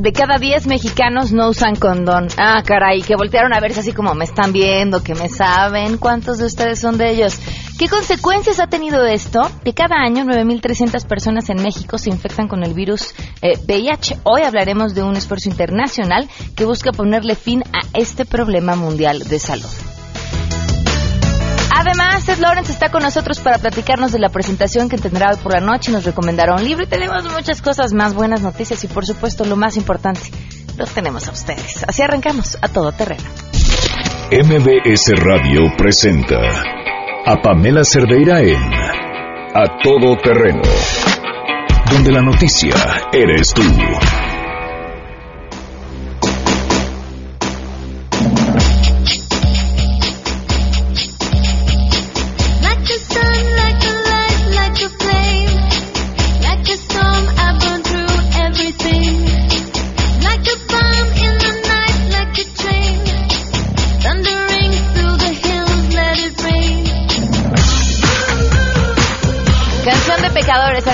de cada 10 mexicanos no usan condón. Ah, caray, que voltearon a verse así como me están viendo, que me saben. ¿Cuántos de ustedes son de ellos? ¿Qué consecuencias ha tenido esto? Que cada año 9.300 personas en México se infectan con el virus VIH. Eh, Hoy hablaremos de un esfuerzo internacional que busca ponerle fin a este problema mundial de salud. Además, Seth Lawrence está con nosotros para platicarnos de la presentación que tendrá hoy por la noche. Nos recomendará un libro y tenemos muchas cosas más, buenas noticias y por supuesto lo más importante, los tenemos a ustedes. Así arrancamos a todo terreno. MBS Radio presenta a Pamela Cerdeira en A Todo Terreno, donde la noticia eres tú.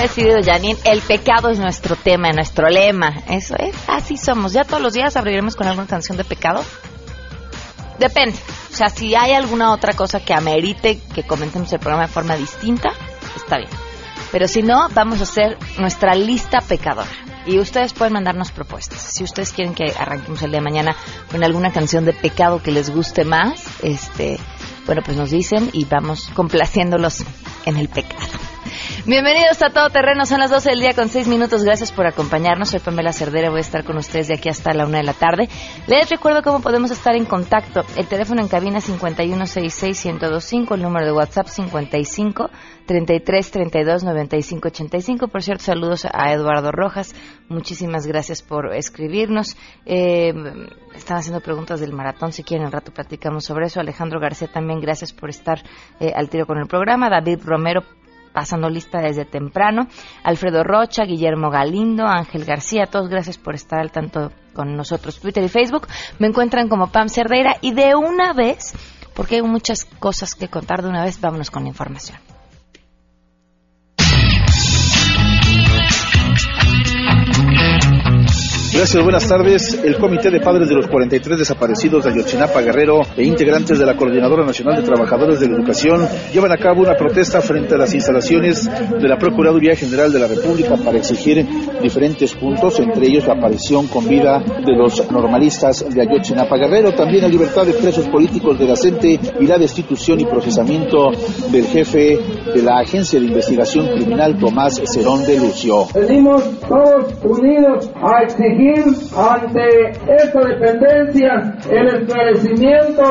Decidido Janine, el pecado es nuestro tema, nuestro lema. Eso es, así somos. Ya todos los días abriremos con alguna canción de pecado. Depende. O sea, si hay alguna otra cosa que amerite que comentemos el programa de forma distinta, está bien. Pero si no, vamos a hacer nuestra lista pecadora. Y ustedes pueden mandarnos propuestas. Si ustedes quieren que arranquemos el día de mañana con alguna canción de pecado que les guste más, este, bueno, pues nos dicen y vamos complaciéndolos en el pecado. Bienvenidos a Todo Terreno, son las 12 del día con 6 minutos. Gracias por acompañarnos. Soy Pamela Cerdera, voy a estar con ustedes de aquí hasta la 1 de la tarde. Les recuerdo cómo podemos estar en contacto. El teléfono en cabina 5166125, el número de WhatsApp 55 33 32 95 85. Por cierto, saludos a Eduardo Rojas. Muchísimas gracias por escribirnos. Eh, están haciendo preguntas del maratón. Si quieren, al rato platicamos sobre eso. Alejandro García también, gracias por estar eh, al tiro con el programa. David Romero, pasando lista desde temprano. Alfredo Rocha, Guillermo Galindo, Ángel García, todos gracias por estar al tanto con nosotros. Twitter y Facebook me encuentran como Pam Cerdeira y de una vez, porque hay muchas cosas que contar de una vez, vámonos con la información. Gracias, buenas tardes. El Comité de Padres de los 43 desaparecidos de Ayotzinapa Guerrero e integrantes de la Coordinadora Nacional de Trabajadores de la Educación llevan a cabo una protesta frente a las instalaciones de la Procuraduría General de la República para exigir diferentes puntos, entre ellos la aparición con vida de los normalistas de Ayotzinapa Guerrero, también la libertad de presos políticos de la CENTE y la destitución y procesamiento del jefe de la Agencia de Investigación Criminal, Tomás Cerón de Lucio. Venimos todos unidos a exigir ante esta dependencia el esclarecimiento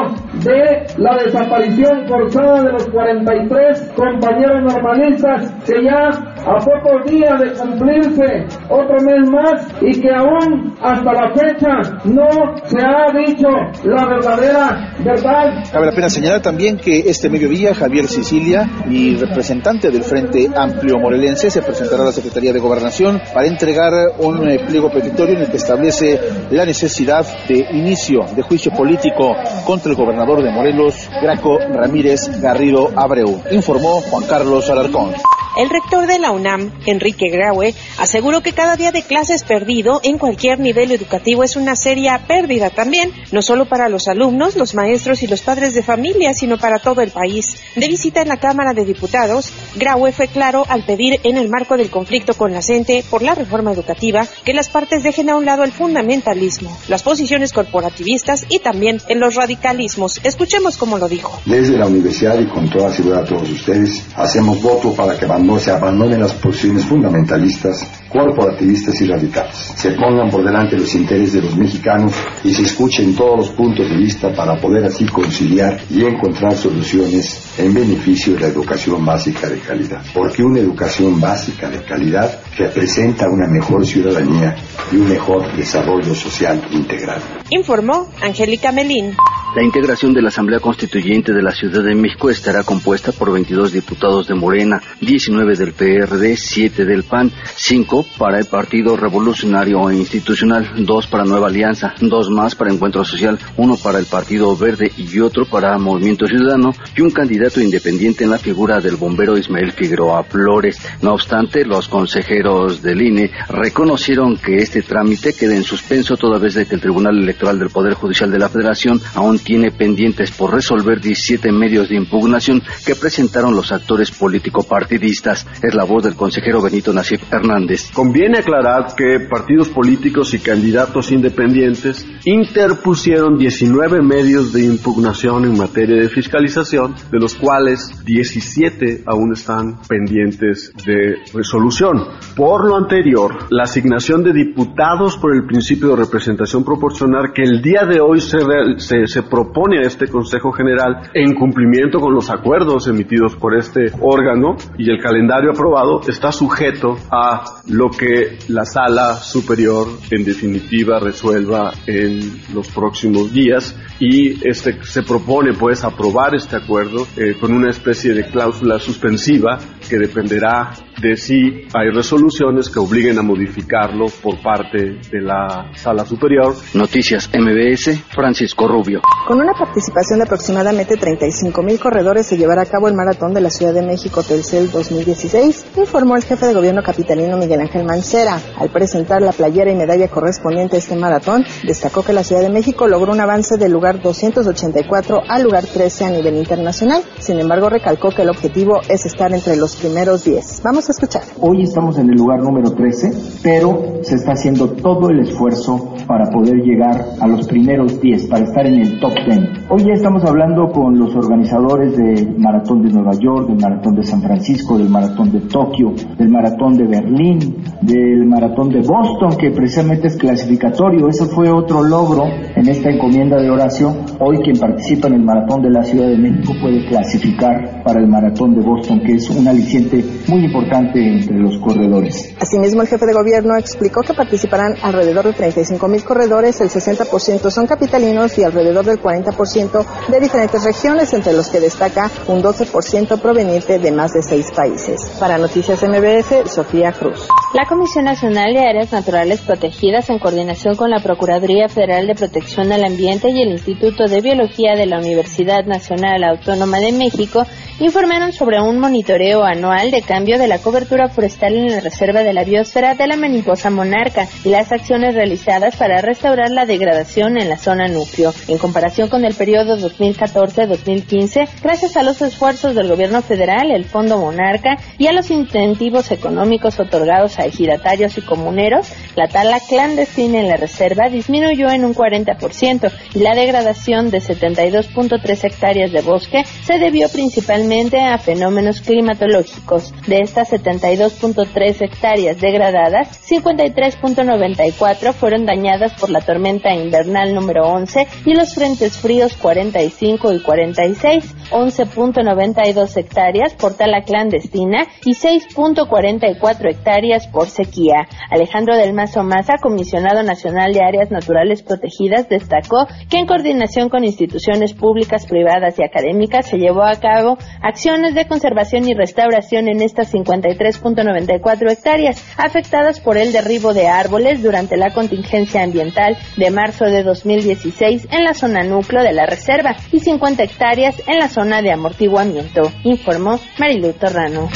de la desaparición forzada de los 43 compañeros normalistas que ya a pocos días de cumplirse otro mes más y que aún hasta la fecha no se ha dicho la verdadera verdad. Cabe la pena señalar también que este mediodía Javier Sicilia y representante del Frente Amplio Morelense se presentará a la Secretaría de Gobernación para entregar un eh, pliego petitorio en el que establece la necesidad de inicio de juicio político contra el gobernador de Morelos, Graco Ramírez Garrido Abreu, informó Juan Carlos Alarcón. El rector de la UNAM, Enrique Graue, aseguró que cada día de clases perdido en cualquier nivel educativo es una seria pérdida también, no solo para los alumnos, los maestros y los padres de familia, sino para todo el país. De visita en la Cámara de Diputados, Graue fue claro al pedir en el marco del conflicto con la CENTE por la reforma educativa que las partes dejen a un lado el fundamentalismo, las posiciones corporativistas y también en los radicalismos. Escuchemos cómo lo dijo. Desde la universidad y con toda seguridad a todos ustedes, hacemos voto para que no se abandonen las posiciones fundamentalistas, corporativistas y radicales. Se pongan por delante los intereses de los mexicanos y se escuchen todos los puntos de vista para poder así conciliar y encontrar soluciones en beneficio de la educación básica de calidad. Porque una educación básica de calidad representa una mejor ciudadanía y un mejor desarrollo social integral. Informó Angélica Melín. La integración de la Asamblea Constituyente de la Ciudad de México estará compuesta por 22 diputados de Morena, 19 del PRD, 7 del PAN, 5 para el Partido Revolucionario e Institucional, 2 para Nueva Alianza, 2 más para Encuentro Social, 1 para el Partido Verde y otro para Movimiento Ciudadano y un candidato independiente en la figura del bombero Ismael Figueroa Flores. No obstante, los consejeros del INE reconocieron que este trámite queda en suspenso toda vez de que el Tribunal Electoral del Poder Judicial de la Federación aún tiene pendientes por resolver 17 medios de impugnación que presentaron los actores político-partidistas. Es la voz del consejero Benito Nasif Hernández. Conviene aclarar que partidos políticos y candidatos independientes interpusieron 19 medios de impugnación en materia de fiscalización, de los cuales 17 aún están pendientes de resolución. Por lo anterior, la asignación de diputados por el principio de representación proporcional que el día de hoy se, se, se propone a este Consejo General en cumplimiento con los acuerdos emitidos por este órgano y el calendario aprobado está sujeto a lo que la sala superior en definitiva resuelva en los próximos días. Y este se propone pues aprobar este acuerdo eh, con una especie de cláusula suspensiva que dependerá de si hay resoluciones que obliguen a modificarlo por parte de la sala superior. Noticias MBS, Francisco Rubio. Con una participación de aproximadamente 35 mil corredores se llevará a cabo el maratón de la Ciudad de México Telcel 2016, informó el jefe de gobierno capitalino Miguel Ángel Mancera. Al presentar la playera y medalla correspondiente a este maratón, destacó que la Ciudad de México logró un avance del lugar 284 al lugar 13 a nivel internacional. Sin embargo, recalcó que el objetivo es estar entre los primeros 10. Vamos a escuchar. Hoy estamos en el lugar número 13, pero se está haciendo todo el esfuerzo para poder llegar a los primeros 10, para estar en el top 10. Hoy ya estamos hablando con los organizadores del Maratón de Nueva York, del Maratón de San Francisco, del Maratón de Tokio, del Maratón de Berlín, del Maratón de Boston, que precisamente es clasificatorio. Eso fue otro logro en esta encomienda de oración. Hoy quien participa en el Maratón de la Ciudad de México puede clasificar para el Maratón de Boston, que es un aliciente muy importante entre los corredores. Asimismo, el jefe de gobierno explicó que participarán alrededor de 35 mil corredores, el 60% son capitalinos y alrededor del 40% de diferentes regiones, entre los que destaca un 12% proveniente de más de seis países. Para Noticias MBS, Sofía Cruz. La Comisión Nacional de Áreas Naturales Protegidas, en coordinación con la Procuraduría Federal de Protección al Ambiente y el Instituto de Biología de la Universidad Nacional Autónoma de México, informaron sobre un monitoreo anual de cambio de la cobertura forestal en la reserva de la biosfera de la mariposa monarca y las acciones realizadas para restaurar la degradación en la zona núcleo. En comparación con el periodo 2014-2015, gracias a los esfuerzos del gobierno federal, el Fondo Monarca y a los incentivos económicos otorgados a ejidatarios y comuneros, la tala clandestina en la reserva disminuyó en un 40% y la degradación de 72.3 hectáreas de bosque se debió principalmente a fenómenos climatológicos. De estas 72.3 hectáreas degradadas, 53.94 fueron dañadas por la tormenta invernal número 11 y los frentes fríos 45 y 46, 11.92 hectáreas por tala clandestina y 6.44 hectáreas por sequía. Alejandro del Mazo Maza, comisionado nacional de áreas naturales protegidas, destacó que en coordinación con instituciones públicas, privadas y académicas se llevó a cabo acciones de conservación y restauración en estas 53.94 hectáreas afectadas por el derribo de árboles durante la contingencia ambiental de marzo de 2016 en la zona núcleo de la reserva y 50 hectáreas en la zona de amortiguamiento, informó Marilu Torrano.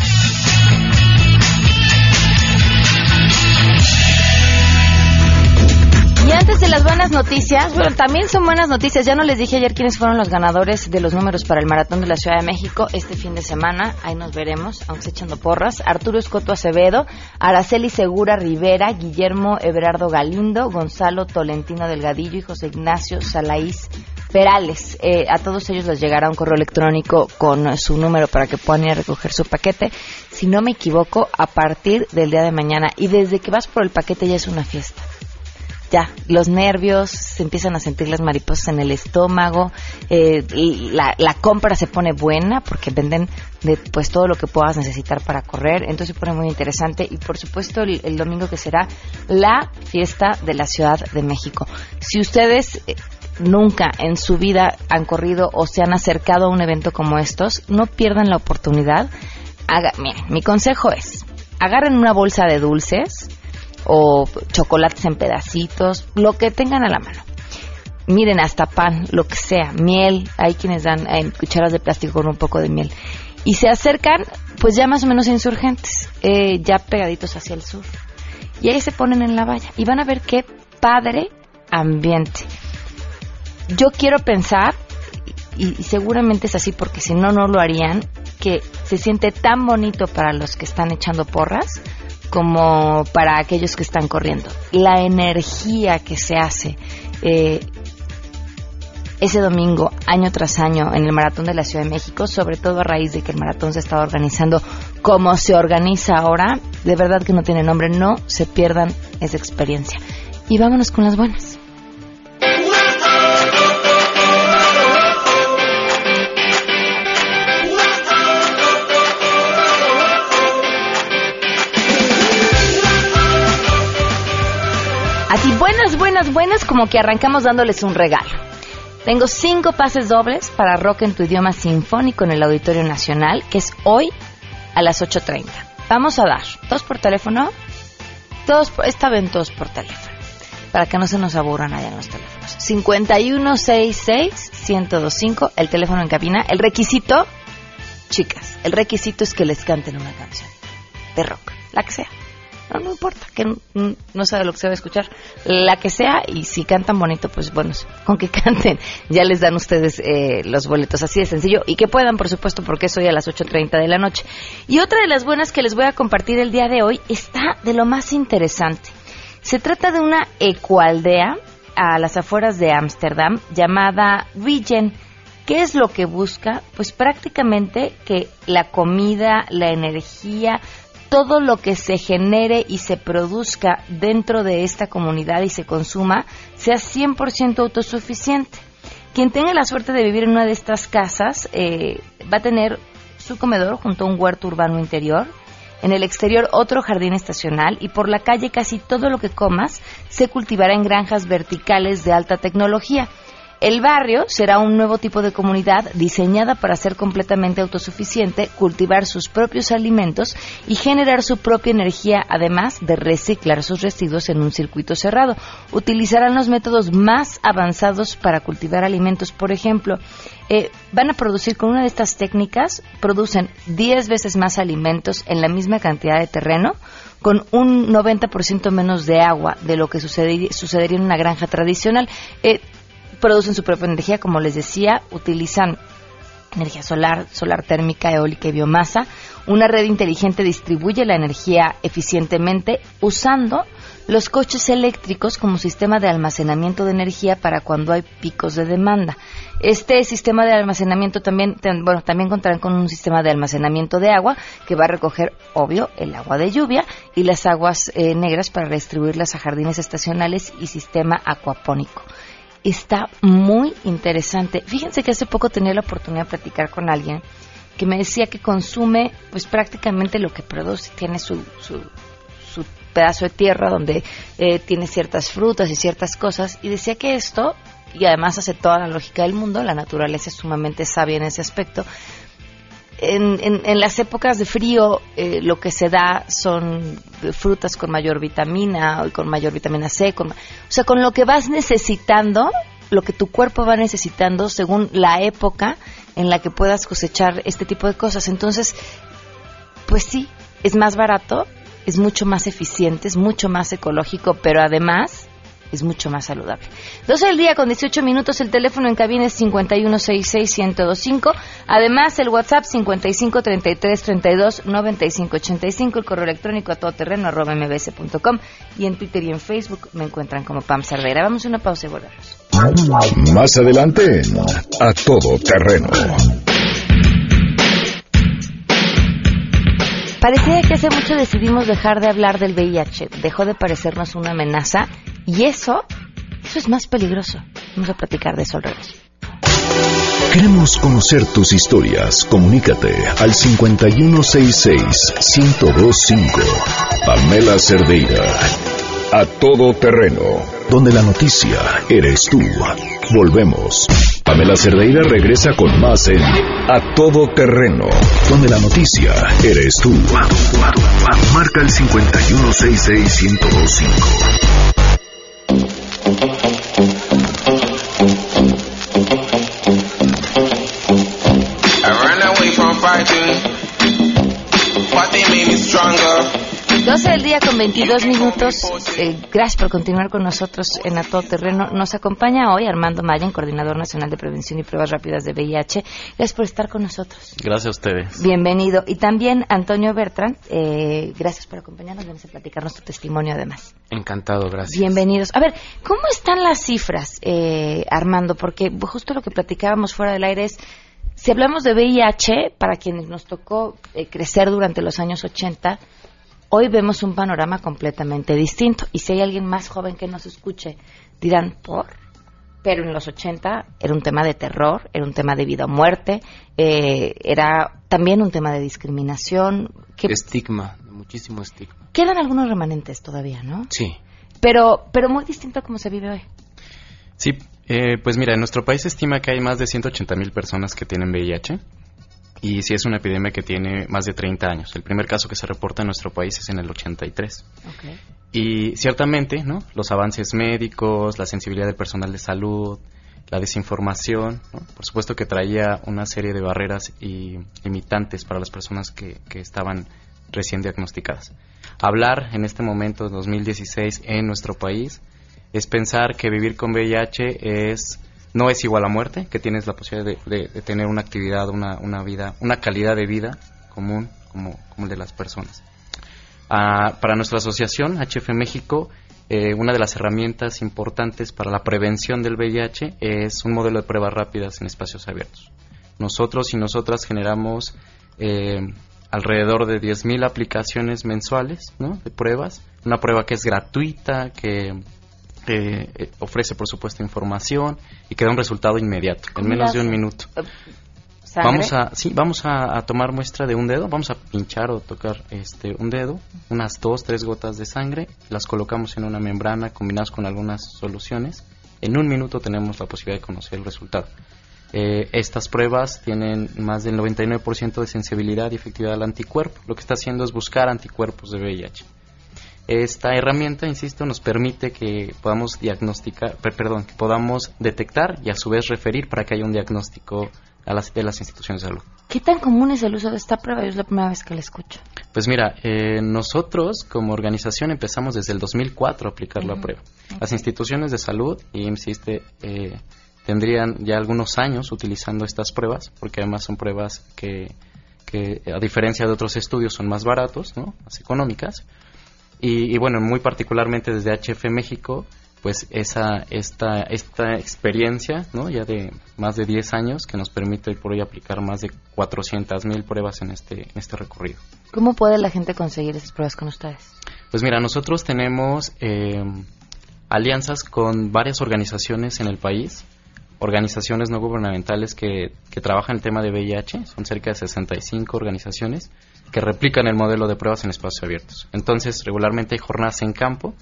Antes de las buenas noticias, bueno, también son buenas noticias. Ya no les dije ayer quiénes fueron los ganadores de los números para el Maratón de la Ciudad de México este fin de semana. Ahí nos veremos, aunque se echando porras. Arturo Escoto Acevedo, Araceli Segura Rivera, Guillermo Everardo Galindo, Gonzalo Tolentino Delgadillo y José Ignacio Salaís Perales. Eh, a todos ellos les llegará un correo electrónico con su número para que puedan ir a recoger su paquete. Si no me equivoco, a partir del día de mañana. Y desde que vas por el paquete ya es una fiesta ya, los nervios, se empiezan a sentir las mariposas en el estómago, eh, la, compra se pone buena porque venden de, pues todo lo que puedas necesitar para correr, entonces se pone muy interesante y por supuesto el, el domingo que será la fiesta de la Ciudad de México. Si ustedes eh, nunca en su vida han corrido o se han acercado a un evento como estos, no pierdan la oportunidad. Haga, miren, mi consejo es, agarren una bolsa de dulces o chocolates en pedacitos, lo que tengan a la mano. Miren, hasta pan, lo que sea, miel, hay quienes dan en cucharas de plástico con un poco de miel. Y se acercan, pues ya más o menos insurgentes, eh, ya pegaditos hacia el sur. Y ahí se ponen en la valla y van a ver qué padre ambiente. Yo quiero pensar, y seguramente es así porque si no, no lo harían, que se siente tan bonito para los que están echando porras como para aquellos que están corriendo. La energía que se hace eh, ese domingo, año tras año, en el Maratón de la Ciudad de México, sobre todo a raíz de que el maratón se estaba organizando como se organiza ahora, de verdad que no tiene nombre, no se pierdan esa experiencia. Y vámonos con las buenas. Así, buenas, buenas, buenas, como que arrancamos dándoles un regalo. Tengo cinco pases dobles para rock en tu idioma sinfónico en el Auditorio Nacional, que es hoy a las 8.30. Vamos a dar dos por teléfono, dos, por- esta vez dos por teléfono, para que no se nos aburran allá en los teléfonos. 5166-1025, el teléfono en cabina. El requisito, chicas, el requisito es que les canten una canción de rock, la que sea. No, no importa, que no sabe lo que se va a escuchar. La que sea, y si cantan bonito, pues bueno, con que canten, ya les dan ustedes eh, los boletos, así de sencillo. Y que puedan, por supuesto, porque es hoy a las 8.30 de la noche. Y otra de las buenas que les voy a compartir el día de hoy está de lo más interesante. Se trata de una ecualdea a las afueras de Ámsterdam llamada Regen. ¿Qué es lo que busca? Pues prácticamente que la comida, la energía, todo lo que se genere y se produzca dentro de esta comunidad y se consuma sea 100% autosuficiente. Quien tenga la suerte de vivir en una de estas casas eh, va a tener su comedor junto a un huerto urbano interior, en el exterior otro jardín estacional y por la calle casi todo lo que comas se cultivará en granjas verticales de alta tecnología. El barrio será un nuevo tipo de comunidad diseñada para ser completamente autosuficiente, cultivar sus propios alimentos y generar su propia energía, además de reciclar sus residuos en un circuito cerrado. Utilizarán los métodos más avanzados para cultivar alimentos. Por ejemplo, eh, van a producir con una de estas técnicas, producen 10 veces más alimentos en la misma cantidad de terreno, con un 90% menos de agua de lo que sucedería, sucedería en una granja tradicional. Eh, producen su propia energía, como les decía, utilizan energía solar, solar térmica, eólica y biomasa. Una red inteligente distribuye la energía eficientemente usando los coches eléctricos como sistema de almacenamiento de energía para cuando hay picos de demanda. Este sistema de almacenamiento también, bueno, también contarán con un sistema de almacenamiento de agua que va a recoger, obvio, el agua de lluvia y las aguas eh, negras para distribuirlas a jardines estacionales y sistema acuapónico está muy interesante. Fíjense que hace poco tenía la oportunidad de platicar con alguien que me decía que consume pues prácticamente lo que produce, tiene su, su, su pedazo de tierra donde eh, tiene ciertas frutas y ciertas cosas y decía que esto, y además hace toda la lógica del mundo, la naturaleza es sumamente sabia en ese aspecto, en, en- en las épocas de frío eh, lo que se da son frutas con mayor vitamina con mayor vitamina C, o sea, con lo que vas necesitando, lo que tu cuerpo va necesitando según la época en la que puedas cosechar este tipo de cosas. Entonces, pues sí, es más barato, es mucho más eficiente, es mucho más ecológico, pero además es mucho más saludable. 12 del día con 18 minutos, el teléfono en cabina es 5166-1025. Además, el WhatsApp 5533329585, el correo electrónico a todoterreno arroba mbs.com y en Twitter y en Facebook me encuentran como Pam Cerdeira. Vamos a una pausa y volvemos. Más adelante A Todo Terreno. Parecía que hace mucho decidimos dejar de hablar del VIH, dejó de parecernos una amenaza y eso, eso es más peligroso. Vamos a platicar de eso al revés. Queremos conocer tus historias. Comunícate al 5166-1025. Pamela Cerdeira. A Todo Terreno, donde la noticia eres tú. Volvemos. Pamela Cerdeira regresa con más en A Todo Terreno, donde la noticia eres tú. Marca el 512 Thank you. 12 del día con 22 minutos. Eh, gracias por continuar con nosotros en A Todo Terreno. Nos acompaña hoy Armando Mayen, Coordinador Nacional de Prevención y Pruebas Rápidas de VIH. Gracias por estar con nosotros. Gracias a ustedes. Bienvenido. Y también Antonio Bertrand, eh, gracias por acompañarnos. Vamos a platicarnos tu testimonio además. Encantado, gracias. Bienvenidos. A ver, ¿cómo están las cifras, eh, Armando? Porque justo lo que platicábamos fuera del aire es si hablamos de VIH, para quienes nos tocó crecer durante los años 80, Hoy vemos un panorama completamente distinto y si hay alguien más joven que nos escuche, dirán, ¿por? Pero en los 80 era un tema de terror, era un tema de vida o muerte, eh, era también un tema de discriminación. Estigma, muchísimo estigma. Quedan algunos remanentes todavía, ¿no? Sí. Pero, pero muy distinto a cómo se vive hoy. Sí, eh, pues mira, en nuestro país se estima que hay más de 180 mil personas que tienen VIH y sí es una epidemia que tiene más de 30 años. El primer caso que se reporta en nuestro país es en el 83. Y ciertamente, ¿no? Los avances médicos, la sensibilidad del personal de salud, la desinformación, por supuesto que traía una serie de barreras y limitantes para las personas que, que estaban recién diagnosticadas. Hablar en este momento, 2016, en nuestro país, es pensar que vivir con VIH es no es igual a muerte, que tienes la posibilidad de, tener una actividad, una, una, vida, una calidad de vida común como, como el de las personas. Ah, para nuestra asociación, HF México, eh, una de las herramientas importantes para la prevención del VIH es un modelo de pruebas rápidas en espacios abiertos. Nosotros y nosotras generamos eh, alrededor de 10.000 aplicaciones mensuales de pruebas, una prueba que es gratuita, que eh, ofrece, por supuesto, información y que da un resultado inmediato, en menos de un minuto. Eh, vamos a, sí, vamos a, tomar muestra de un dedo, vamos a pinchar o tocar este un dedo, unas dos, tres gotas de sangre, las colocamos en una membrana combinadas con algunas soluciones. En un minuto tenemos la posibilidad de conocer el resultado. Eh, estas pruebas tienen más del 99% de sensibilidad y efectividad al anticuerpo. Lo que está haciendo es buscar anticuerpos de VIH. Esta herramienta, insisto, nos permite que podamos diagnosticar, perdón, que podamos detectar y a su vez referir para que haya un diagnóstico a las, de las instituciones de salud. ¿Qué tan común es el uso de esta prueba? Es la primera vez que la escucho. Pues mira, eh, nosotros como organización empezamos desde el 2004 a aplicar la prueba. Las instituciones de salud, y insiste, eh, tendrían ya algunos años utilizando estas pruebas, porque además son pruebas que, que a diferencia de otros estudios, son más baratos, ¿no? más económicas. Y, bueno, muy particularmente desde HF México, pues esa esta esta experiencia, ¿no? Ya de más de 10 años que nos permite por hoy aplicar más de 400 mil pruebas en este en este recorrido. ¿Cómo puede la gente conseguir esas pruebas con ustedes? Pues mira, nosotros tenemos eh, alianzas con varias organizaciones en el país, organizaciones no gubernamentales que, que trabajan el tema de VIH, son cerca de 65 organizaciones que replican el modelo de pruebas en espacios abiertos. Entonces, regularmente hay jornadas en campo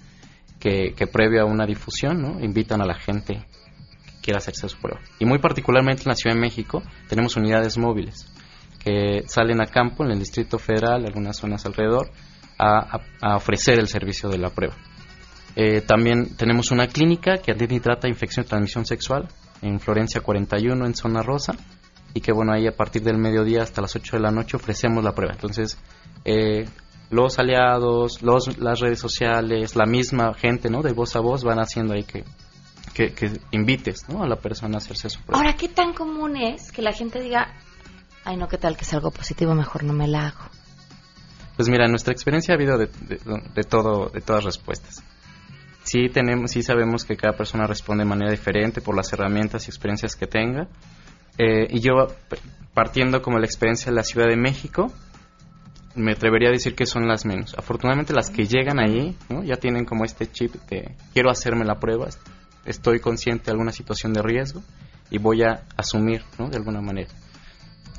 que, previo a una difusión invitan a la gente que quiera hacerse su prueba. Y muy particularmente en la Ciudad de México tenemos unidades móviles que salen a campo en el Distrito Federal, algunas zonas alrededor, a, ofrecer el servicio de la prueba. Eh, también tenemos una clínica que atiende y trata infección de transmisión sexual en Florencia 41, en Zona Rosa, y que bueno, ahí a partir del mediodía hasta las 8 de la noche ofrecemos la prueba. Entonces, eh, los aliados, los, las redes sociales, la misma gente, ¿no? De voz a voz van haciendo ahí que, que, invites, ¿no? A la persona a hacerse su prueba. Ahora, ¿qué tan común es que la gente diga, ay, no, qué tal que es algo positivo, mejor no me la hago? Pues mira, en nuestra experiencia ha habido de, de, todo, de todas respuestas. Sí, tenemos, sí sabemos que cada persona responde de manera diferente por las herramientas y experiencias que tenga. Eh, y yo, partiendo como la experiencia de la Ciudad de México, me atrevería a decir que son las menos. Afortunadamente las que llegan ahí ¿no? ya tienen como este chip de quiero hacerme la prueba, estoy consciente de alguna situación de riesgo y voy a asumir ¿no? de alguna manera.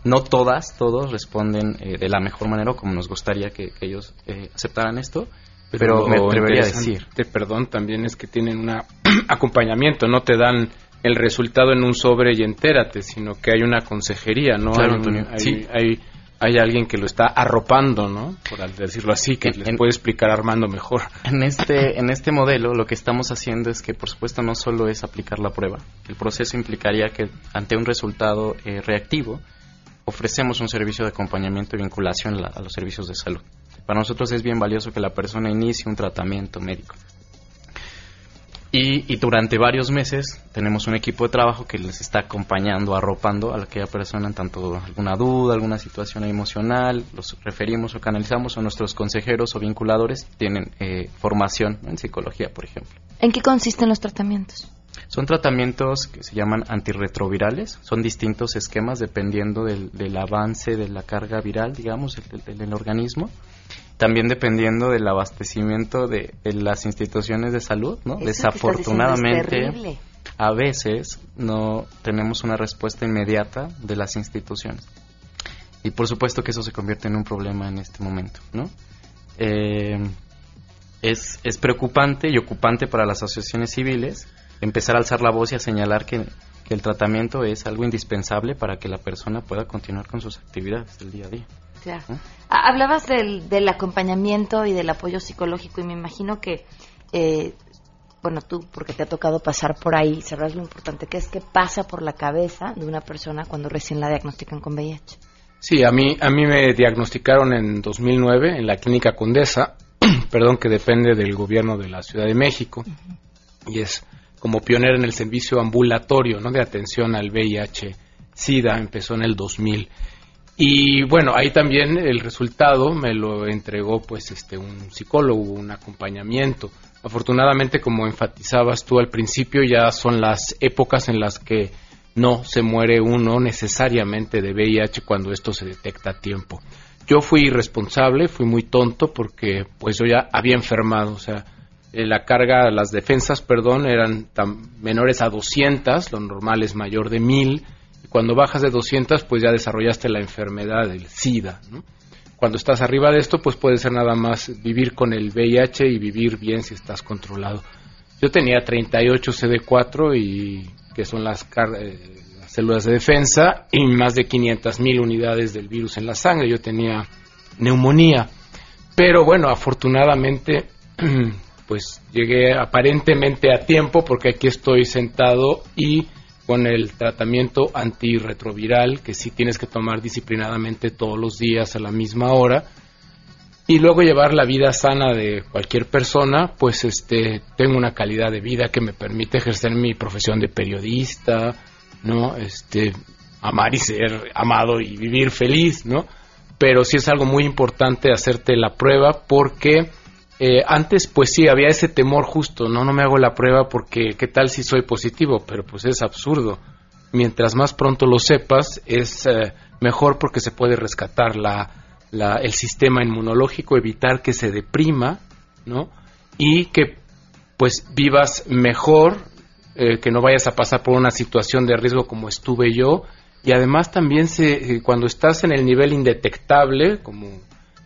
No todas, todos responden eh, de la mejor manera como nos gustaría que, ellos eh, aceptaran esto, Pero, me lo atrevería a decir. perdón, también es que tienen un acompañamiento, no te dan el resultado en un sobre y entérate, sino que hay una consejería, ¿no? Claro, hay, Antonio, hay, sí. hay, hay alguien que lo está arropando, ¿no? Por decirlo así, que les puede explicar Armando mejor. En este, en este modelo lo que estamos haciendo es que, por supuesto, no solo es aplicar la prueba. El proceso implicaría que ante un resultado eh, reactivo ofrecemos un servicio de acompañamiento y vinculación a, la- a los servicios de salud. Para nosotros es bien valioso que la persona inicie un tratamiento médico. Y, y durante varios meses tenemos un equipo de trabajo que les está acompañando, arropando a aquella persona en tanto alguna duda, alguna situación emocional, los referimos o canalizamos o nuestros consejeros o vinculadores tienen eh, formación en psicología, por ejemplo. ¿En qué consisten los tratamientos? Son tratamientos que se llaman antirretrovirales, son distintos esquemas dependiendo del, del avance de la carga viral, digamos, del, del- del organismo. También dependiendo del abastecimiento de, de las instituciones de salud, ¿no? Eso Desafortunadamente, a veces no tenemos una respuesta inmediata de las instituciones. Y por supuesto que eso se convierte en un problema en este momento, ¿no? Eh, es, es preocupante y ocupante para las asociaciones civiles empezar a alzar la voz y a señalar que, que el tratamiento es algo indispensable para que la persona pueda continuar con sus actividades del día a día. Claro. Ah, Hablabas del, del acompañamiento y del apoyo psicológico y me imagino que, eh, bueno, tú, porque te ha tocado pasar por ahí, sabrás lo importante que es que pasa por la cabeza de una persona cuando recién la diagnostican con VIH. Sí, a mí, a mí me diagnosticaron en 2009 en la Clínica Condesa, perdón, que depende del gobierno de la Ciudad de México, y es como pionera en el servicio ambulatorio ¿no? de atención al VIH-Sida, empezó en el 2000. Y bueno, ahí también el resultado me lo entregó pues este un psicólogo, un acompañamiento. Afortunadamente, como enfatizabas tú al principio, ya son las épocas en las que no se muere uno necesariamente de VIH cuando esto se detecta a tiempo. Yo fui irresponsable, fui muy tonto porque pues yo ya había enfermado, o sea, eh, la carga, las defensas, perdón, eran tan menores a 200, lo normal es mayor de 1000, y cuando bajas de 200 pues ya desarrollaste la enfermedad del SIDA, ¿no? Cuando estás arriba de esto pues puede ser nada más vivir con el VIH y vivir bien si estás controlado. Yo tenía 38 CD4 y que son las, eh, las células de defensa y más de 500 mil unidades del virus en la sangre. Yo tenía neumonía. Pero bueno, afortunadamente, pues llegué aparentemente a tiempo porque aquí estoy sentado y con el tratamiento antirretroviral que sí tienes que tomar disciplinadamente todos los días a la misma hora y luego llevar la vida sana de cualquier persona, pues este tengo una calidad de vida que me permite ejercer mi profesión de periodista, ¿no? Este amar y ser amado y vivir feliz, ¿no? Pero sí es algo muy importante hacerte la prueba porque eh, antes pues sí había ese temor justo, no no me hago la prueba porque qué tal si soy positivo, pero pues es absurdo. Mientras más pronto lo sepas es eh, mejor porque se puede rescatar la, la- el sistema inmunológico, evitar que se deprima, ¿no? Y que pues vivas mejor, eh, que no vayas a pasar por una situación de riesgo como estuve yo. Y además también se, eh, cuando estás en el nivel indetectable, como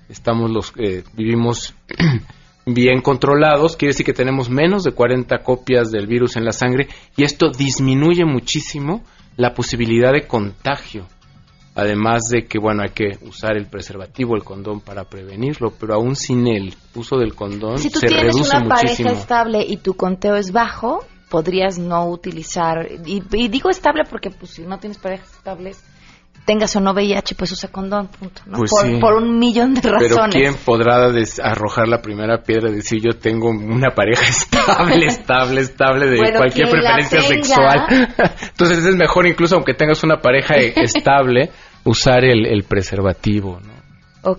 estamos los que vivimos bien controlados, quiere decir que tenemos menos de 40 copias del virus en la sangre y esto disminuye muchísimo la posibilidad de contagio. Además de que, bueno, hay que usar el preservativo, el condón para prevenirlo, pero aún sin el uso del condón Si tú se tienes reduce una muchísimo. pareja estable y tu conteo es bajo, podrías no utilizar, y, y digo estable porque pues si no tienes parejas estables, tengas o no VIH, pues usa condón, punto. ¿no? Pues por, sí. por un millón de Pero razones. ¿quién podrá arrojar la primera piedra y decir yo tengo una pareja estable, estable, estable de Bueno, cualquier preferencia sexual? Entonces es mejor incluso aunque tengas una pareja e- estable usar el, el preservativo, ¿no?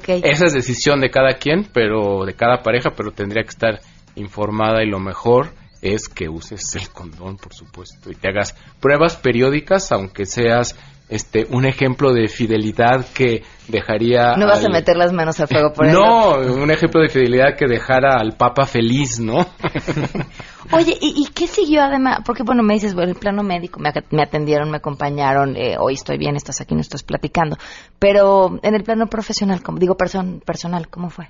Esa es decisión de cada quien, pero de cada pareja, pero tendría que estar informada y lo mejor es que uses el condón, por supuesto, y te hagas pruebas periódicas, aunque seas este un ejemplo de fidelidad que dejaría no vas a meter las manos al fuego por eso. no, un ejemplo de fidelidad que dejara al Papa feliz, ¿no? Oye, ¿y, y qué siguió además? Porque, bueno, me dices, bueno, el plano médico, me atendieron, me acompañaron, eh, hoy estoy bien, estás aquí, no estás platicando. Pero en el plano profesional, como digo, person- personal, ¿cómo fue?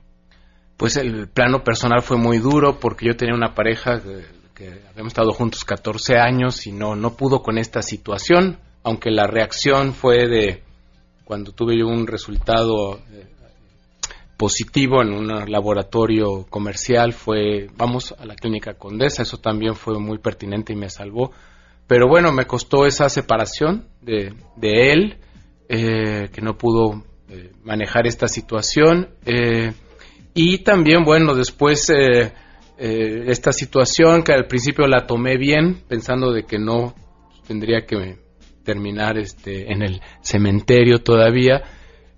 pues el plano personal fue muy duro porque yo tenía una pareja que, que habíamos estado juntos 14 años y no, no pudo con esta situación, aunque la reacción fue de cuando tuve yo un resultado eh, positivo en un laboratorio comercial fue vamos a la clínica Condesa, eso también fue muy pertinente y me salvó. Pero bueno, me costó esa separación de, de él, eh, que no pudo eh, manejar esta situación. Eh, y también, bueno, después eh, eh, esta situación que al principio la tomé bien, pensando de que no tendría que terminar este, en el cementerio todavía.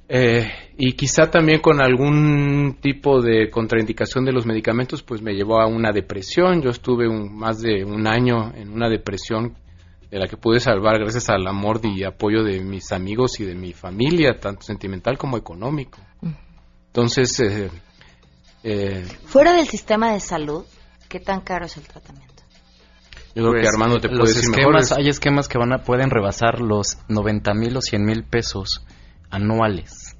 Eh, y quizá también con algún tipo de contraindicación de los medicamentos, pues me llevó a una depresión. Yo estuve un, más de un año en una depresión de la que pude salvar gracias al amor y apoyo de mis amigos y de mi familia, tanto sentimental como económico. Entonces, eh, eh, Fuera del sistema de salud, ¿qué tan caro es el tratamiento? Yo creo que Pues, Armando te los puede decir mejor. esquemas, hay esquemas que van a, pueden rebasar los 90 mil o 100 mil pesos anuales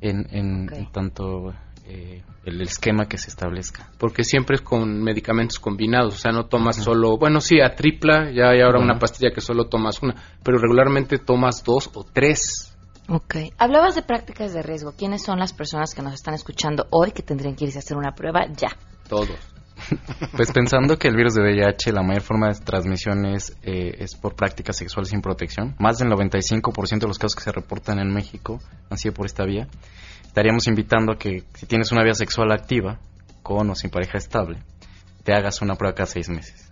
en, en- en tanto eh, el esquema que se establezca. porque siempre es con medicamentos combinados, o sea, no tomas solo, bueno, sí, a tripla, ya hay ahora Ajá. una pastilla que solo tomas una, pero regularmente tomas dos o tres. Ok. Hablabas de prácticas de riesgo. ¿Quiénes son las personas que nos están escuchando hoy que tendrían que irse a hacer una prueba ya? Todos. Pues pensando que el virus de VIH, la mayor forma de transmisión es, eh, es por prácticas sexuales sin protección, más del 95% de los casos que se reportan en México han sido por esta vía, estaríamos invitando a que si tienes una vía sexual activa, con o sin pareja estable, te hagas una prueba cada seis meses.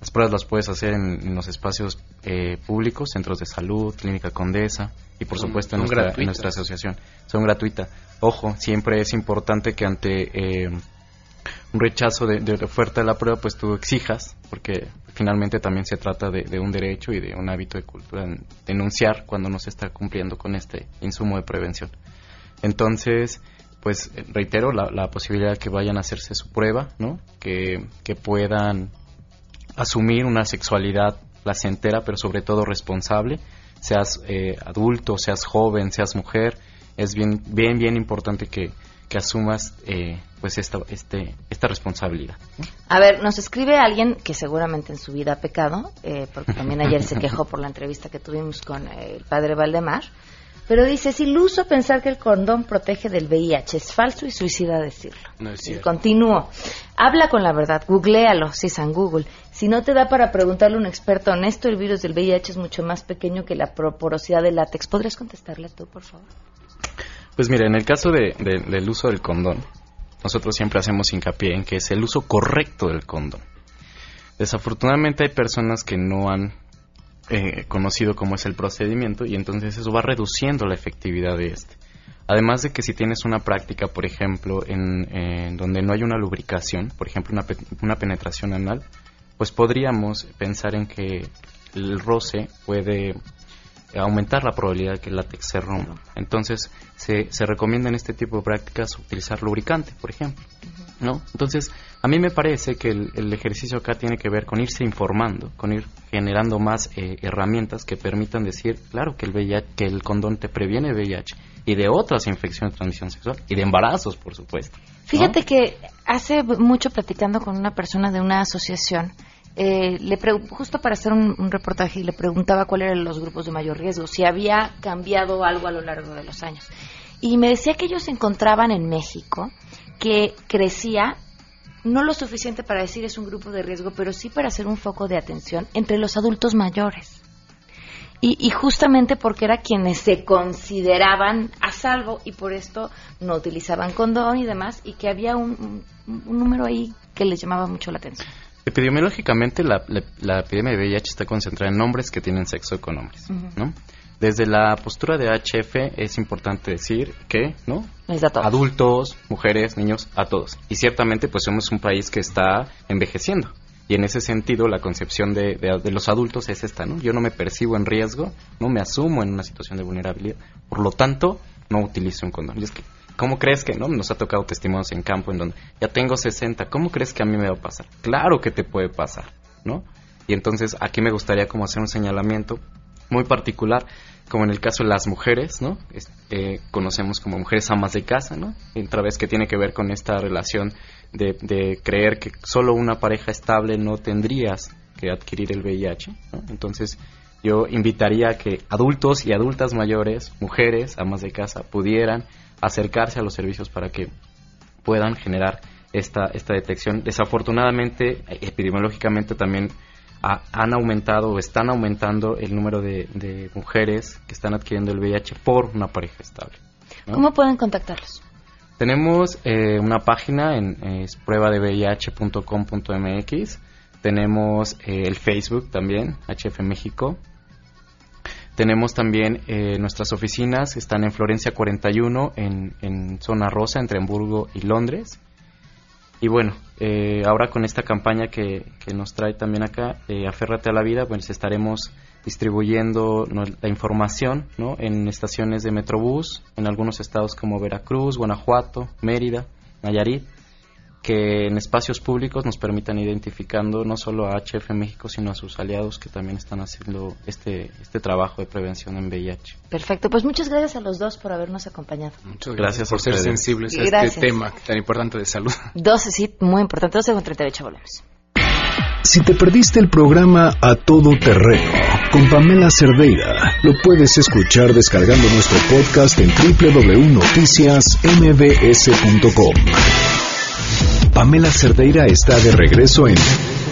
Las pruebas las puedes hacer en, en los espacios eh, públicos, centros de salud, clínica Condesa y por Son- supuesto en nuestra, en nuestra asociación. Son gratuitas. Ojo, siempre es importante que ante eh, un rechazo de, de oferta de la prueba, pues tú exijas, porque finalmente también se trata de, un derecho y de un hábito de cultura, en denunciar cuando no se está cumpliendo con este insumo de prevención. Entonces, pues reitero la, la posibilidad de que vayan a hacerse su prueba, ¿no? Que, que puedan asumir una sexualidad placentera, pero sobre todo responsable, seas eh, adulto, seas joven, seas mujer, es bien, bien, bien importante que, que asumas eh, pues esta, este, esta responsabilidad. ¿no? A ver, nos escribe alguien que seguramente en su vida ha pecado, eh, porque también ayer se quejó por la entrevista que tuvimos con eh, el padre Valdemar, pero dice, es iluso pensar que el condón protege del VIH, es falso y suicida decirlo. No es Y cierto. continúo. Habla con la verdad, googlealo, si es en Google. Si no te da para preguntarle a un experto honesto, el virus del VIH es mucho más pequeño que la porosidad del látex. ¿Podrías contestarle tú, por favor? Pues mira, en el caso de- de- del uso del condón, nosotros siempre hacemos hincapié en que es el uso correcto del condón. Desafortunadamente hay personas que no han eh, conocido cómo es el procedimiento y entonces eso va reduciendo la efectividad de este. Además de que si tienes una práctica, por ejemplo, en, en donde no hay una lubricación, por ejemplo, una, pe- una penetración anal, pues podríamos pensar en que el roce puede aumentar la probabilidad de que el látex se rompa. Entonces, se, se recomienda en este tipo de prácticas utilizar lubricante, por ejemplo. ¿no? Entonces, a mí me parece que el, el ejercicio acá tiene que ver con irse informando, con ir generando más eh, herramientas que permitan decir, claro, que el VIH, que el condón te previene VIH y de otras infecciones de transmisión sexual y de embarazos, por supuesto. ¿no? Fíjate que hace mucho platicando con una persona de una asociación, eh, le justo para hacer un, un reportaje le preguntaba cuáles eran los grupos de mayor riesgo, si había cambiado algo a lo largo de los años. Y me decía que ellos encontraban en México que crecía no lo suficiente para decir es un grupo de riesgo, pero sí para hacer un foco de atención entre los adultos mayores. Y, y justamente porque era quienes se consideraban a salvo y por esto no utilizaban condón y demás, y que había un número ahí que les llamaba mucho la atención. Epidemiológicamente, la, la- la epidemia de VIH está concentrada en hombres que tienen sexo con hombres. ¿no? Desde la postura de HF es importante decir que, ¿no? Les da todo. Adultos, mujeres, niños, a todos. Y ciertamente, pues somos un país que está envejeciendo. Y en ese sentido, la concepción de, de- de los adultos es esta, ¿no? Yo no me percibo en riesgo, no me asumo en una situación de vulnerabilidad. Por lo tanto, no utilizo un condón. Y es que, ¿cómo crees que, no? Nos ha tocado testimonios en campo en donde ya tengo 60, ¿cómo crees que a mí me va a pasar? Claro que te puede pasar, ¿no? Y entonces, aquí me gustaría como hacer un señalamiento muy particular, como en el caso de las mujeres, ¿no? Eh, conocemos como mujeres amas de casa, ¿no? Otra vez que tiene que ver con esta relación de, de creer que solo una pareja estable no tendrías que adquirir el VIH, ¿no? Entonces, yo invitaría a que adultos y adultas mayores, mujeres, amas de casa, pudieran acercarse a los servicios para que puedan generar esta, esta detección. Desafortunadamente, epidemiológicamente también han aumentado o están aumentando el número de, mujeres que están adquiriendo el VIH por una pareja estable. ¿Cómo pueden contactarlos? Tenemos eh, una página en es prueba de VIH.com.mx. Tenemos eh, el Facebook también, HF México. Tenemos también eh, nuestras oficinas, están en Florencia 41, en, en zona rosa, entre Hamburgo y Londres. Y bueno, eh, ahora con esta campaña que, nos trae también acá, eh, Aférrate a la Vida, pues estaremos distribuyendo la información ¿no? en estaciones de Metrobús, en algunos estados como Veracruz, Guanajuato, Mérida, Nayarit que en espacios públicos nos permitan identificando no solo a HF México, sino a sus aliados que también están haciendo este, este trabajo de prevención en VIH. Perfecto, pues muchas gracias a los dos por habernos acompañado. Muchas gracias, por ser sensibles a este tema tan importante de salud. 12, sí, muy importante, 12 con 38, volvemos. Si te perdiste el programa A Todo Terreno con Pamela Cerdeira, lo puedes escuchar descargando nuestro podcast en www.noticiasmbs.com. Pamela Cerdeira está de regreso en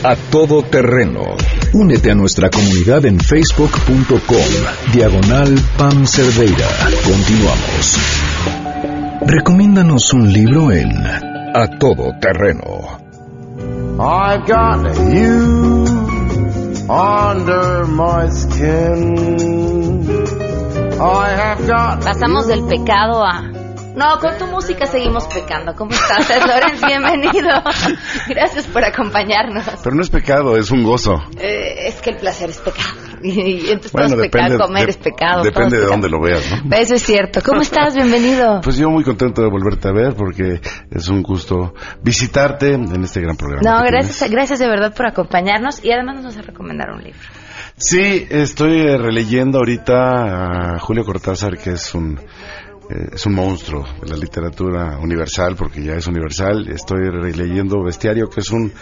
A Todo Terreno. Únete a nuestra comunidad en facebook.com, diagonal Pam Cerdeira. Continuamos. Recomiéndanos un libro en A Todo Terreno. I've got you under my skin. I have got Pasamos del pecado a no, con tu música seguimos pecando. ¿Cómo estás, Lorenz? Bienvenido. Gracias por acompañarnos. Pero no es pecado, es un gozo. Eh, es que el placer es pecado. Y entonces bueno, todo es pecado, comer es pecado. Depende de dónde lo veas, ¿no? Eso es cierto. ¿Cómo estás? Bienvenido. Pues yo muy contento de volverte a ver porque es un gusto visitarte en este gran programa. No, gracias, gracias de verdad por acompañarnos y además nos vas a recomendar un libro. Sí, estoy releyendo ahorita a Julio Cortázar, que es un eh, es un monstruo de la literatura universal porque ya es universal. Estoy leyendo Bestiario, que es un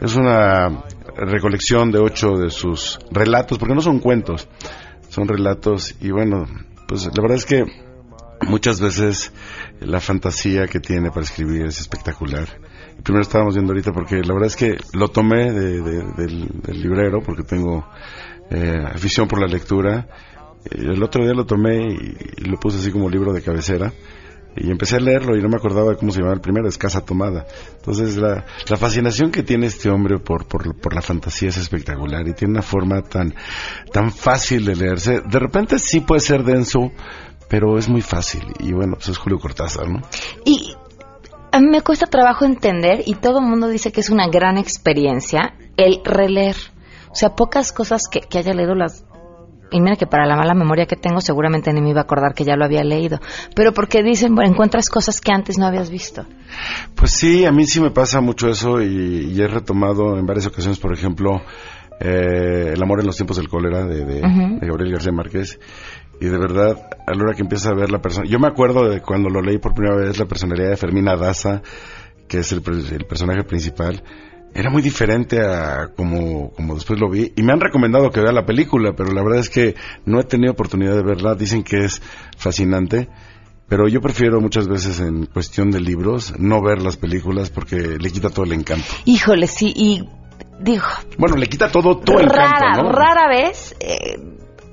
es una recolección de ocho de sus relatos, porque no son cuentos, son relatos y bueno, pues la verdad es que muchas veces la fantasía que tiene para escribir es espectacular. Primero estábamos viendo ahorita porque la verdad es que lo tomé del, librero porque tengo eh, afición por la lectura el otro día lo tomé y, lo puse así como libro de cabecera y empecé a leerlo y no me acordaba de cómo se llamaba el primero, es Casa Tomada. Entonces la, la fascinación que tiene este hombre por, por, por, la fantasía es espectacular y tiene una forma tan, tan fácil de leerse. De repente sí puede ser denso, pero es muy fácil y bueno, pues es Julio Cortázar, ¿no? Y a mí me cuesta trabajo entender y todo el mundo dice que es una gran experiencia el releer. O sea, pocas cosas que, que haya leído las y mira que para la mala memoria que tengo seguramente ni me iba a acordar que ya lo había leído, pero porque dicen, bueno, encuentras cosas que antes no habías visto. Pues sí, a mí sí me pasa mucho eso y, he retomado en varias ocasiones, por ejemplo, eh, El amor en los tiempos del cólera de, Gabriel García Márquez. Y de verdad, a la hora que empieza a ver la persona, yo me acuerdo de cuando lo leí por primera vez la personalidad de Fermina Daza, que es el, el personaje principal, era muy diferente a como, como después lo vi. Y me han recomendado que vea la película, pero la verdad es que no he tenido oportunidad de verla. Dicen que es fascinante. Pero yo prefiero muchas veces en cuestión de libros no ver las películas porque le quita todo el encanto. Híjole, sí, y digo... Bueno, le quita todo, todo el encanto, ¿no? Rara vez eh,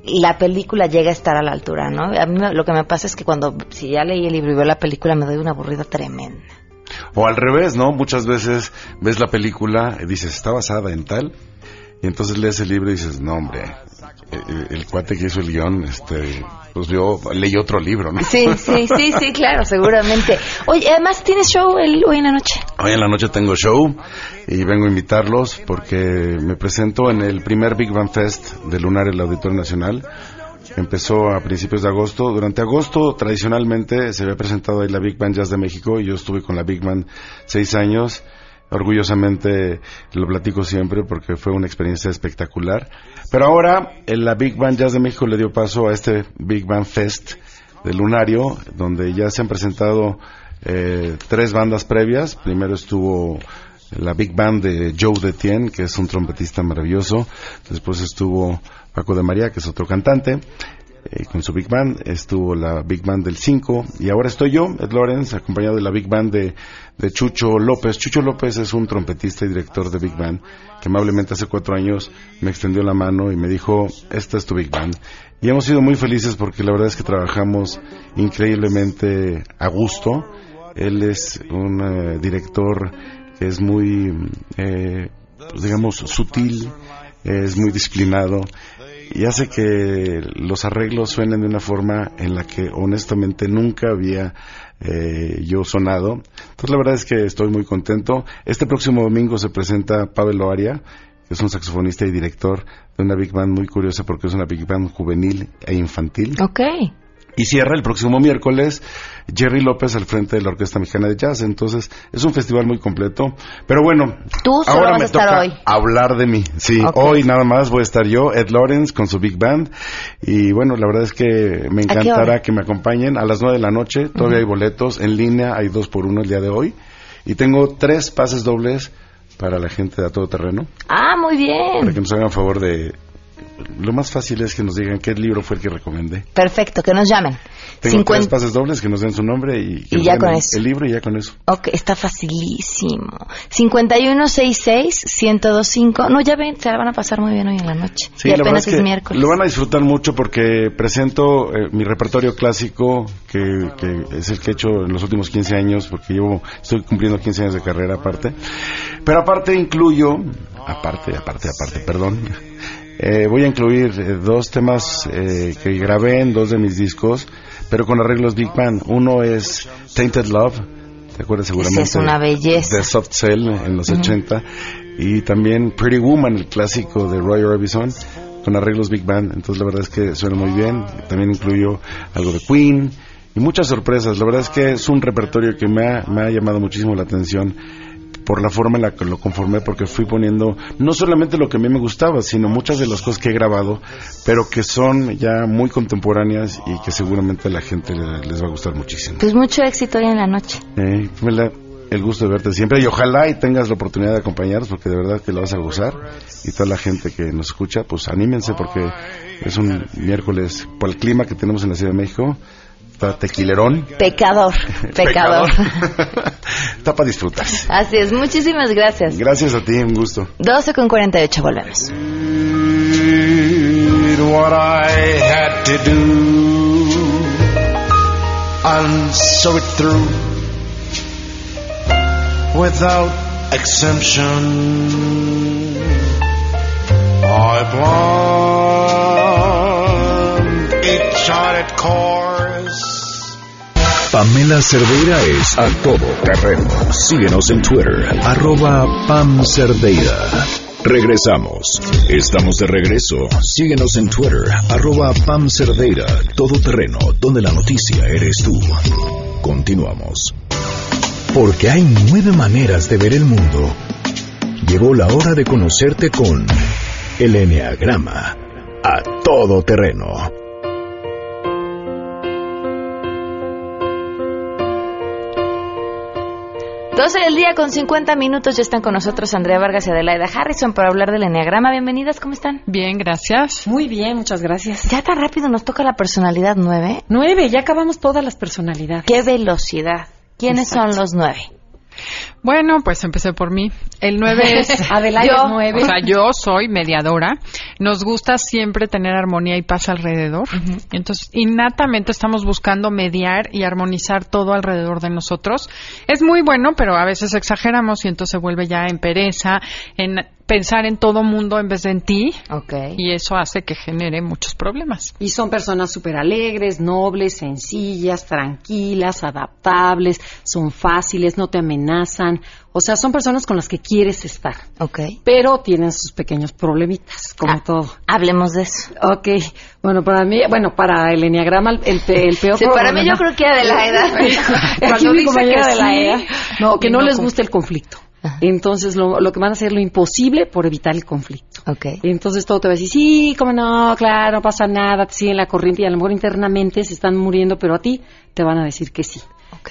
la película llega a estar a la altura, ¿no? A mí lo que me pasa es que cuando, si ya leí el libro y veo la película, me doy una aburrida tremenda. O al revés, ¿no? Muchas veces ves la película y dices, está basada en tal, y entonces lees el libro y dices, no, hombre, el, cuate que hizo el guion, este, pues yo leí otro libro, ¿no? Sí, sí, sí, sí, claro, seguramente. Oye, además tienes show hoy en la noche. Hoy en la noche tengo show y vengo a invitarlos porque me presento en el primer Big Band Fest de Lunar el Auditorio Nacional empezó a principios de agosto. Durante agosto, tradicionalmente, se había presentado ahí la Big Band Jazz de México y yo estuve con la Big Band seis años. orgullosamente lo platico siempre porque fue una experiencia espectacular. Pero ahora la Big Band Jazz de México le dio paso a este Big Band Fest de Lunario, donde ya se han presentado eh, tres bandas previas. Primero estuvo la Big Band de Joe Detien, que es un trompetista maravilloso. Después estuvo Paco de María, que es otro cantante. eh, con su Big Band, estuvo la Big Band del 5 y ahora estoy yo, Ed Lawrence, acompañado de la Big Band de, de Chucho López. Chucho López es un trompetista y director de Big Band que amablemente hace cuatro años me extendió la mano y me dijo, esta es tu Big Band. Y hemos sido muy felices porque la verdad es que trabajamos increíblemente a gusto. Él es un eh, director es muy, eh, pues, digamos, sutil, es muy disciplinado y hace que los arreglos suenen de una forma en la que honestamente nunca había eh, yo sonado. Entonces la verdad es que estoy muy contento. Este próximo domingo se presenta Pavel Loaria, que es un saxofonista y director de una big band muy curiosa porque es una big band juvenil e infantil. Ok. Y cierra el próximo miércoles Jerry López al frente de la Orquesta Mexicana de Jazz. Entonces, es un festival muy completo. Pero bueno, Tú solo ahora vas me a estar toca hoy. hablar de mí. Sí, Ok. hoy nada más voy a estar yo, Ed Lawrence, con su Big Band. Y bueno, la verdad es que me qué encantará hora? que me acompañen a las nueve de la noche. Todavía hay boletos en línea, hay dos por uno el día de hoy. Y tengo tres pases dobles para la gente de A Todo Terreno. Ah, muy bien. Para que nos hagan favor de... Lo más fácil es que nos digan qué libro fue el que recomendé. Perfecto, que nos llamen. Tengo 50 tres pases dobles que nos den su nombre y, Y ya con eso. el libro y ya con eso. Ok, está facilísimo. 5166-1025. No, ya ven, se la van a pasar muy bien hoy en la noche. Sí, y apenas es es, que miércoles. lo van a disfrutar mucho porque presento eh, mi repertorio clásico, que, que es el que he hecho en los últimos 15 años, porque llevo, estoy cumpliendo 15 años de carrera aparte. Pero aparte incluyo, aparte, aparte, aparte, perdón, eh, voy a incluir eh, dos temas eh, que grabé en dos de mis discos, pero con arreglos Big Band. Uno es Tainted Love, ¿te acuerdas seguramente? es una belleza. De Soft Cell en los Ujú. 80 y también Pretty Woman, el clásico de Roy Orbison con arreglos Big Band, entonces la verdad es que suena muy bien, también incluyo algo de Queen y muchas sorpresas, la verdad es que es un repertorio que me ha, me ha llamado muchísimo la atención por la forma en la que lo conformé, porque fui poniendo no solamente lo que a mí me gustaba, sino muchas de las cosas que he grabado, pero que son ya muy contemporáneas y que seguramente a la gente le- les va a gustar muchísimo. Pues mucho éxito hoy en la noche. Eh, la- el gusto de verte siempre y ojalá y tengas la oportunidad de acompañarnos porque de verdad que lo vas a gozar y toda la gente que nos escucha pues anímense porque es un miércoles por el clima que tenemos en la Ciudad de México está tequilerón Pecador, pecador. está para disfrutarse Así es, muchísimas gracias. gracias a ti un gusto 12 con 48, volvemos. what I had to do and saw it through without exemption. I planned each charted course. Pamela Cerdeira es a todo terreno. Síguenos en Twitter, arroba Pam Cerdeira. Regresamos. Estamos de regreso. Síguenos en Twitter, arroba Pam Cerdeira, todo terreno, donde la noticia eres tú. Continuamos. Porque hay nueve maneras de ver el mundo. Llegó la hora de conocerte con el Enneagrama a todo terreno. 12 del día con 50 minutos. Ya están con nosotros Andrea Vargas y Adelaida Harrison para hablar del Enneagrama. Bienvenidas, ¿cómo están? Bien, gracias. Muy bien, muchas gracias. Ya tan rápido nos toca la personalidad 9. Nueve, ya acabamos todas las personalidades. ¡Qué velocidad! ¿Quiénes Exacto. son los nueve? Bueno, pues empecé por mí. El 9 es Adelaida yo, es nueve. O sea, yo soy mediadora. Nos gusta siempre tener armonía y paz alrededor. Entonces, innatamente estamos buscando mediar y armonizar todo alrededor de nosotros. Es muy bueno, pero a veces exageramos y entonces se vuelve ya en pereza, en pensar en todo mundo en vez de en ti. Ok. Y eso hace que genere muchos problemas. Y son personas súper alegres, nobles, sencillas, tranquilas, adaptables, son fáciles, no te amenazan. O sea, son personas con las que quieres estar. Ok. Pero tienen sus pequeños problemitas, como Ah, todo. Hablemos de eso. Ok. Bueno, para mí, bueno, para el enneagrama, el, el, pe- el peor Sí, para mí problema- yo creo que Adelaida. Cuando dice que de la sí, no, que no no les gusta el conflicto. Entonces, lo, lo que van a hacer es lo imposible por evitar el conflicto. Okay. Entonces, todo te va a decir, sí, cómo no, claro, no pasa nada, te siguen la corriente y a lo mejor internamente se están muriendo, pero a ti te van a decir que sí.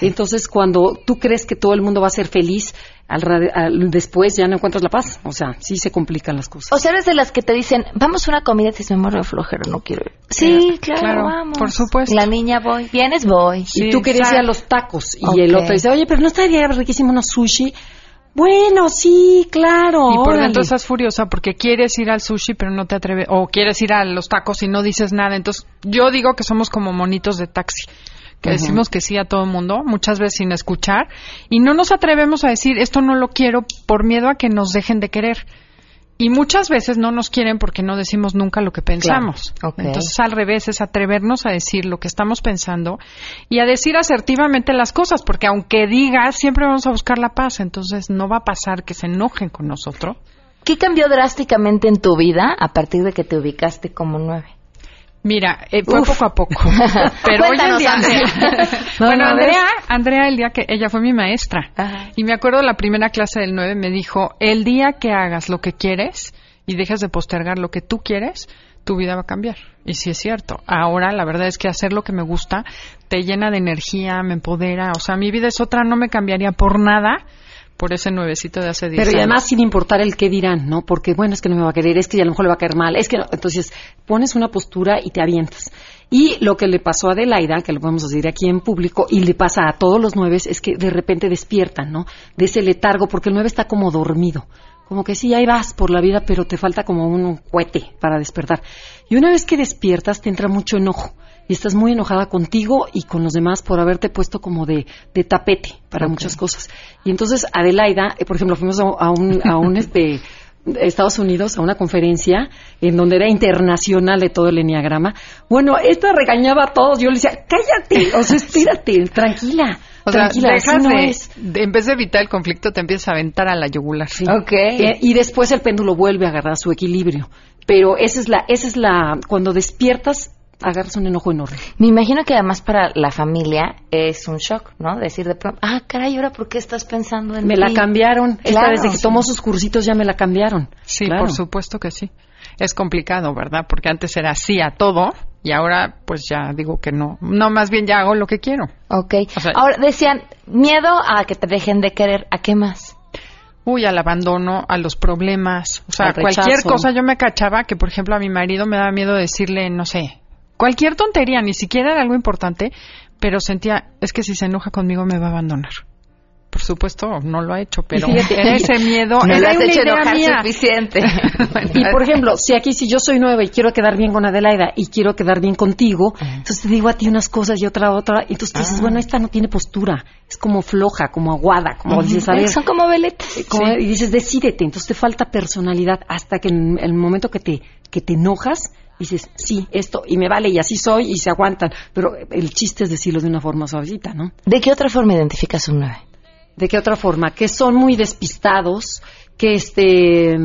Entonces, cuando tú crees que todo el mundo va a ser feliz, al, al- después ya no encuentras la paz. O sea, sí se complican las cosas. O sea, eres de las que te dicen, vamos a una comida y te dices, me muero de flojera, no quiero ir. Sí, claro, claro, vamos. por supuesto. La niña voy. ¿Vienes? Voy. y tú querías ir a los tacos y el otro dice, oye, pero no estaría riquísimo unos sushi. Bueno, sí, claro. Y por órale. dentro estás furiosa porque quieres ir al sushi pero no te atreves, o quieres ir a los tacos y no dices nada. Entonces, yo digo que somos como monitos de taxi, que decimos que sí a todo el mundo, muchas veces sin escuchar, y no nos atrevemos a decir esto no lo quiero por miedo a que nos dejen de querer. Y muchas veces no nos quieren porque no decimos nunca lo que pensamos. Claro. Entonces, al revés, es atrevernos a decir lo que estamos pensando y a decir asertivamente las cosas, porque aunque digas, siempre vamos a buscar la paz. Entonces, no va a pasar que se enojen con nosotros. ¿Qué cambió drásticamente en tu vida a partir de que te ubicaste como nueve? Mira, eh, fue Uf. poco a poco. Pero hoy en día, Andrea. bueno, No, no, a ver. Andrea, Andrea, el día que ella fue mi maestra. Y me acuerdo la primera clase del 9 me dijo, el día que hagas lo que quieres y dejes de postergar lo que tú quieres, tu vida va a cambiar. Y sí es cierto. Ahora la verdad es que hacer lo que me gusta te llena de energía, me empodera. O sea, mi vida es otra, no me cambiaría por nada por ese nuevecito de hace 10 Pero y además sin importar el qué dirán, ¿no? Porque bueno, es que no me va a querer, es que a lo mejor le va a caer mal, es que no. Entonces pones una postura y te avientas. Y lo que le pasó a Adelaida, que lo podemos decir aquí en público, y le pasa a todos los nueve, es que de repente despiertan, ¿no? De ese letargo, porque el nueve está como dormido. Como que sí, ahí vas por la vida, pero te falta como un cohete para despertar. Y una vez que despiertas, te entra mucho enojo. Y estás muy enojada contigo y con los demás por haberte puesto como de, de tapete para muchas cosas. Y entonces Adelaida, eh, por ejemplo, fuimos a, un, a un este, Estados Unidos a una conferencia en donde era internacional de todo el enneagrama. Bueno, esta regañaba a todos. Yo le decía, cállate, o sea, espérate, tranquila, O sea, tranquila, dejas no de, es. de- en vez de evitar el conflicto, te empiezas a aventar a la yugular. Eh, y después el péndulo vuelve a agarrar su equilibrio. Pero esa es la, esa es la, cuando despiertas, agarras un enojo enorme. Me imagino que además para la familia es un shock, ¿no? Decir de pronto, ah, caray, ¿ahora por qué estás pensando en Me ti? la cambiaron. Esta Claro. desde que tomó sus cursitos ya me la cambiaron. Sí, Claro. por supuesto que sí. Es complicado, ¿verdad? Porque antes era sí a todo y ahora pues ya digo que no. No, más bien ya hago lo que quiero. Ok. sea- Ahora decían, miedo a que te dejen de querer. ¿A qué más? Uy, al abandono, a los problemas, o sea, cualquier cosa yo me cachaba que, por ejemplo, a mi marido me daba miedo decirle, no sé, cualquier tontería, ni siquiera era algo importante, pero sentía, es que si se enoja conmigo me va a abandonar. Por supuesto, no lo ha hecho, pero fíjate, era ese miedo, No era le has una hecho idea enojar mía. suficiente. Y por ejemplo, si aquí si yo soy nueva y quiero quedar bien con Adelaida y quiero quedar bien contigo, entonces te digo a ti unas cosas y otra otra, y entonces tú dices, Ah. bueno, esta no tiene postura, es como floja, como aguada, como dices, a ver, Son como veletas. como- Sí. y dices, decídete, entonces te falta personalidad hasta que en el momento que te que te enojas dices, sí, esto y me vale y así soy y se aguantan, pero el chiste es decirlo de una forma suavecita, ¿no? ¿De qué otra forma identificas un 9? ¿De qué otra forma? Que son muy despistados, que este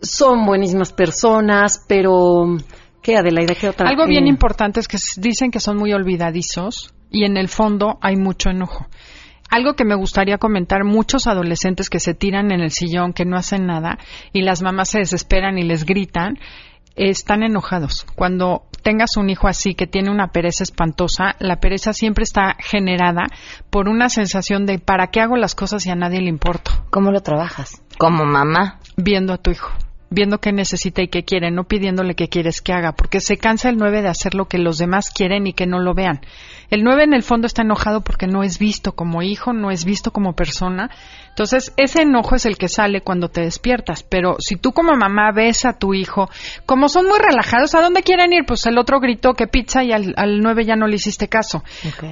son buenísimas personas, pero ¿qué Adelaida? ¿Qué otra? Algo bien Eh, importante es que dicen que son muy olvidadizos y en el fondo hay mucho enojo. Algo que me gustaría comentar, muchos adolescentes que se tiran en el sillón, que no hacen nada, y las mamás se desesperan y les gritan, están enojados. Cuando tengas un hijo así que tiene una pereza espantosa, la pereza siempre está generada por una sensación de ¿para qué hago las cosas y a nadie le importo? ¿Cómo lo trabajas? Como mamá. Viendo a tu hijo, viendo qué necesita y qué quiere, no pidiéndole qué quieres que haga, porque se cansa el 9 de hacer lo que los demás quieren y que no lo vean. El 9 en el fondo está enojado porque no es visto como hijo, no es visto como persona. Entonces, ese enojo es el que sale cuando te despiertas. Pero si tú como mamá ves a tu hijo, como son muy relajados, ¿a dónde quieren ir? Pues el otro gritó que pizza y al, al 9 ya no le hiciste caso.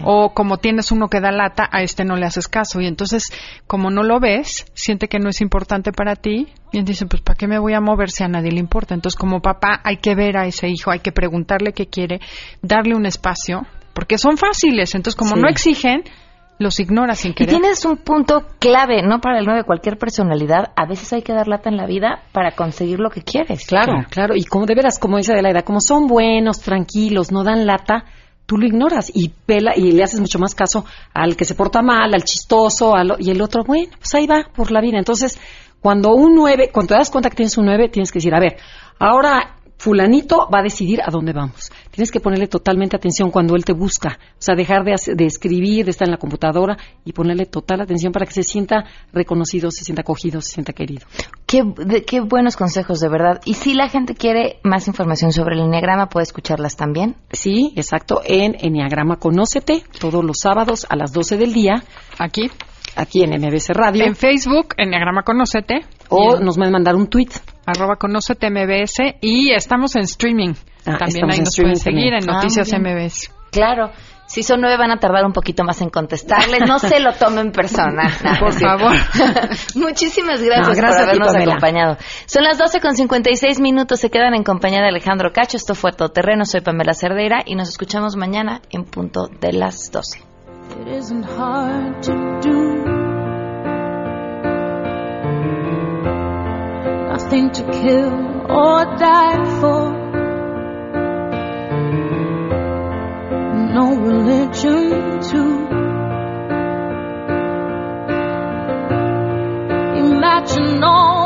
O como tienes uno que da lata, a este no le haces caso. Y entonces, como no lo ves, siente que no es importante para ti. Y dice, pues ¿para qué me voy a mover si a nadie le importa? Entonces, como papá, hay que ver a ese hijo, hay que preguntarle qué quiere, darle un espacio, porque son fáciles. Entonces, como Sí. no exigen, los ignoras sin Y querer. tienes un punto clave, ¿no? Para el 9, cualquier personalidad. A veces hay que dar lata en la vida para conseguir lo que quieres. Claro, claro, y como de veras, como dice Adelaida, como son buenos, tranquilos, no dan lata, tú lo ignoras y pela y le haces mucho más caso al que se porta mal, al chistoso, al, y el otro, bueno, pues ahí va por la vida. Entonces, cuando un 9, cuando te das cuenta que tienes un 9, tienes que decir, a ver, ahora fulanito va a decidir a dónde vamos. Tienes que ponerle totalmente atención cuando él te busca. O sea, dejar de, hacer- de escribir, de estar en la computadora y ponerle total atención para que se sienta reconocido, se sienta acogido, se sienta querido. Qué, de- qué buenos consejos, de verdad. Y si la gente quiere más información sobre el enneagrama, puede escucharlas también. Sí, exacto, en Enneagrama Conócete, todos los sábados a las 12 del día. Aquí. Aquí en MBC Radio. En Facebook, Enneagrama Conócete. O nos pueden mandar un tweet. Arroba Conócete MBS. Y estamos en streaming. Ah, también ahí nos pueden seguir también. en Ah, Noticias bien. MBS. Claro. Si son nueve van a tardar un poquito más en contestarles. No se lo tomen personal. No, Por favor. Muchísimas gracias, No, gracias por habernos acompañado. Son las 12 con 56 minutos. Se quedan en compañía de Alejandro Cacho. Esto fue Todoterreno. Soy Pamela Cerdeira y nos escuchamos mañana en punto de las 12. It Nothing to kill or die for. No religion to imagine all